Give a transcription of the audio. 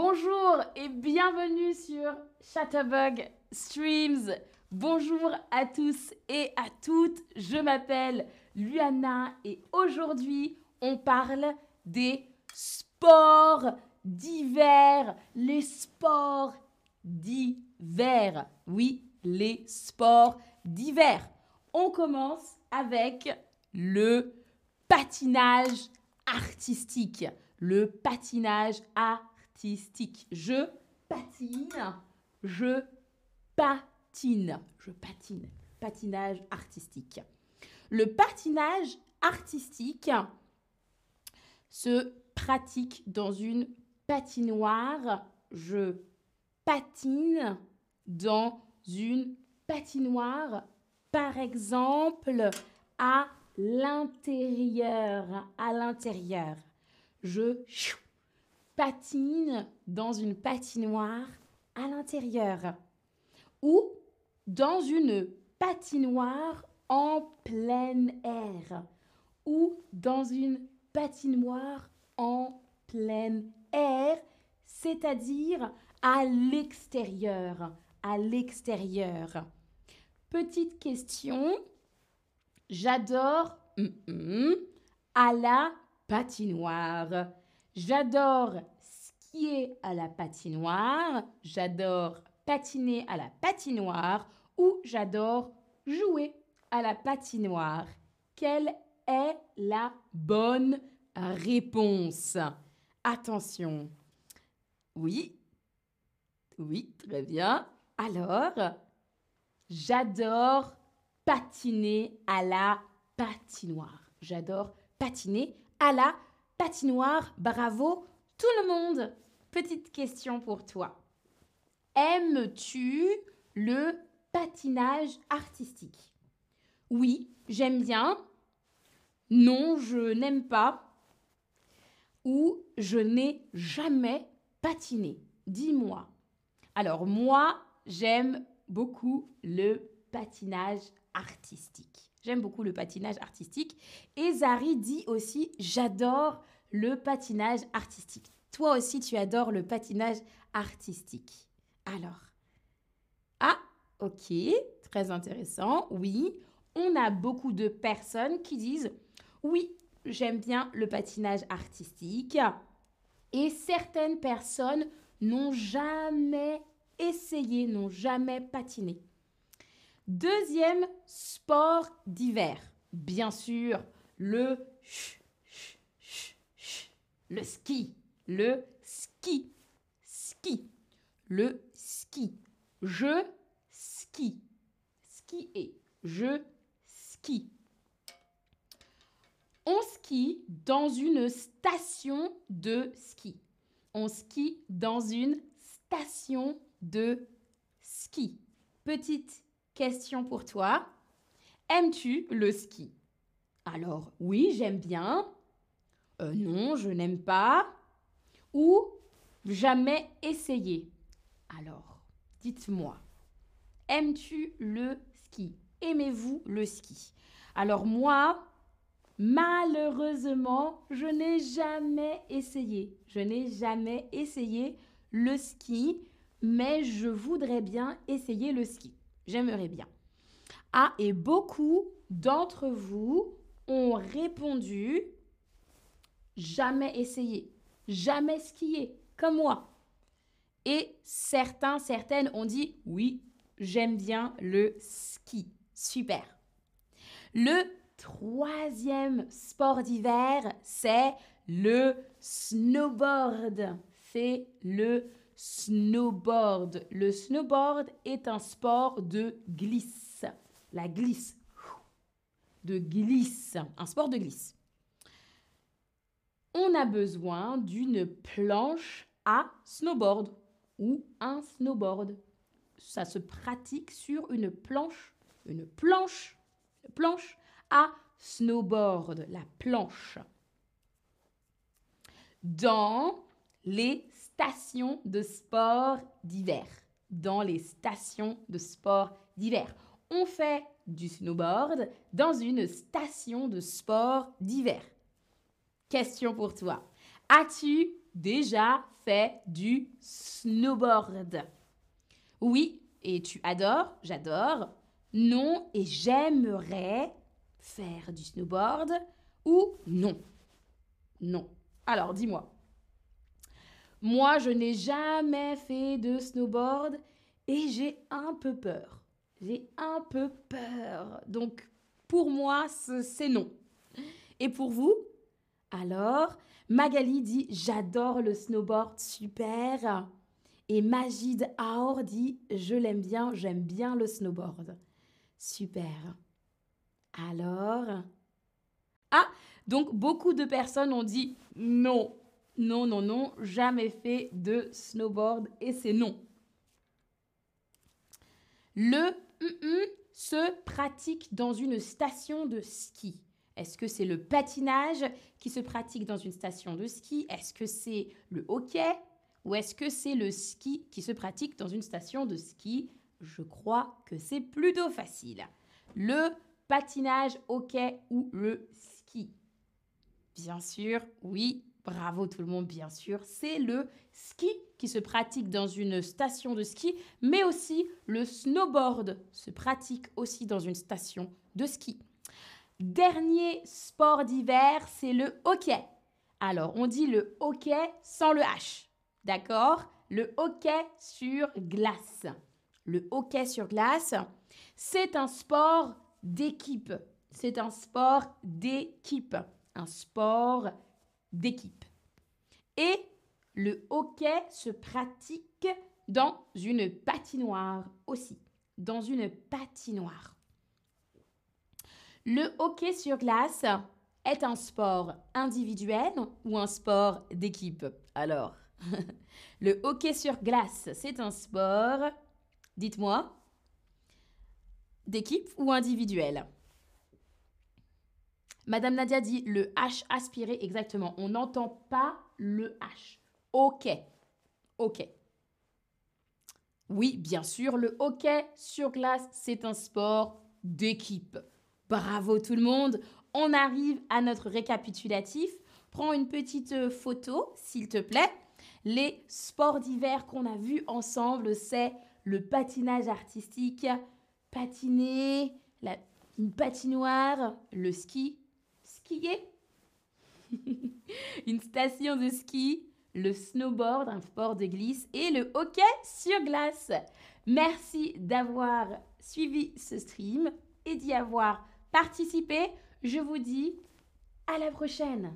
Bonjour et bienvenue sur Chatterbug Streams. Bonjour à tous et à toutes. Je m'appelle Luana et aujourd'hui on parle des sports d'hiver. Les sports d'hiver. Oui, les sports d'hiver. On commence avec le patinage artistique. Le patinage artistique. Je patine, je patine, je patine. Patinage artistique. Le patinage artistique se pratique dans une patinoire. Je patine dans une patinoire. Par exemple, à l'intérieur, à l'intérieur. Je patine dans une patinoire à l'intérieur ou dans une patinoire en plein air ou dans une patinoire en plein air, c'est-à-dire à l'extérieur, à l'extérieur. Petite question, J'adore à la patinoire. J'adore skier à la patinoire. J'adore patiner à la patinoire. Ou j'adore jouer à la patinoire. Quelle est la bonne réponse? Attention. Oui. Oui, très bien. Alors, j'adore patiner à la patinoire. J'adore patiner à la patinoire. Bravo tout le monde. Petite question pour toi. Aimes-tu le patinage artistique? Oui, j'aime bien. Non, je n'aime pas. Ou je n'ai jamais patiné. Dis-moi. Alors moi, j'aime beaucoup le patinage artistique. J'aime beaucoup le patinage artistique. Et Zari dit aussi, j'adore le patinage artistique. Toi aussi, tu adores le patinage artistique. Alors, ah, ok, très intéressant. Oui, on a beaucoup de personnes qui disent, oui, j'aime bien le patinage artistique. Et certaines personnes n'ont jamais essayé, n'ont jamais patiné. Deuxième sport d'hiver, bien sûr, le le ski, le ski, ski, le ski. Je skie, skier, je skie. On skie dans une station de ski. On skie dans une station de ski. Petite question pour toi. Aimes-tu le ski? Alors, oui, j'aime bien. Euh, non, je n'aime pas. Ou jamais essayé. Alors, dites-moi, aimes-tu le ski? Aimez-vous le ski? Alors moi, malheureusement, je n'ai jamais essayé. Je n'ai jamais essayé le ski, mais je voudrais bien essayer le ski. J'aimerais bien. Ah, et beaucoup d'entre vous ont répondu jamais essayé, jamais skié, comme moi. Et certains, certaines ont dit oui, j'aime bien le ski. Super. Le troisième sport d'hiver, c'est le snowboard. C'est le snowboard. Le snowboard est un sport de glisse. La glisse. De glisse. Un sport de glisse. On a besoin d'une planche à snowboard ou un snowboard. Ça se pratique sur une planche, une planche, planche à snowboard, la planche. Dans les stations de sport d'hiver. Dans les stations de sport d'hiver. On fait du snowboard dans une station de sport d'hiver. Question pour toi. As-tu déjà fait du snowboard? Oui, et tu adores, j'adore. Non, et j'aimerais faire du snowboard. Ou non? Non. Alors, dis-moi. Moi, je n'ai jamais fait de snowboard et j'ai un peu peur. J'ai un peu peur. Donc, pour moi, c'est non. Et pour vous? Alors, Magali dit J'adore le snowboard, super. Et Majid Aor dit Je l'aime bien, j'aime bien le snowboard. Super. Alors? Ah, donc beaucoup de personnes ont dit non, non, non, non, jamais fait de snowboard et c'est non. Le se pratique dans une station de ski. Est-ce que c'est le patinage qui se pratique dans une station de ski? Est-ce que c'est le hockey? Ou est-ce que c'est le ski qui se pratique dans une station de ski? Je crois que c'est plutôt facile. Le patinage, hockey ou le ski? Bien sûr, oui, bravo tout le monde, bien sûr. C'est le ski qui se pratique dans une station de ski, mais aussi le snowboard se pratique aussi dans une station de ski. Dernier sport d'hiver, c'est le hockey. Alors, on dit le hockey sans le H. D'accord? Le hockey sur glace. Le hockey sur glace, c'est un sport d'équipe. C'est un sport d'équipe. Un sport d'équipe. Et le hockey se pratique dans une patinoire aussi. Dans une patinoire. Le hockey sur glace est un sport individuel ou un sport d'équipe? Alors, le hockey sur glace, c'est un sport, dites-moi, d'équipe ou individuel? Madame Nadia dit le H aspiré, exactement. On n'entend pas le H. Ok. Ok. Oui, bien sûr, le hockey sur glace, c'est un sport d'équipe. Bravo tout le monde. On arrive à notre récapitulatif. Prends une petite euh, photo, s'il te plaît. Les sports d'hiver qu'on a vus ensemble, c'est le patinage artistique, patiner, une patinoire, le ski, une station de ski, le snowboard, un sport de glisse, et le hockey sur glace. Merci d'avoir suivi ce stream et d'y avoir participé. Je vous dis à la prochaine.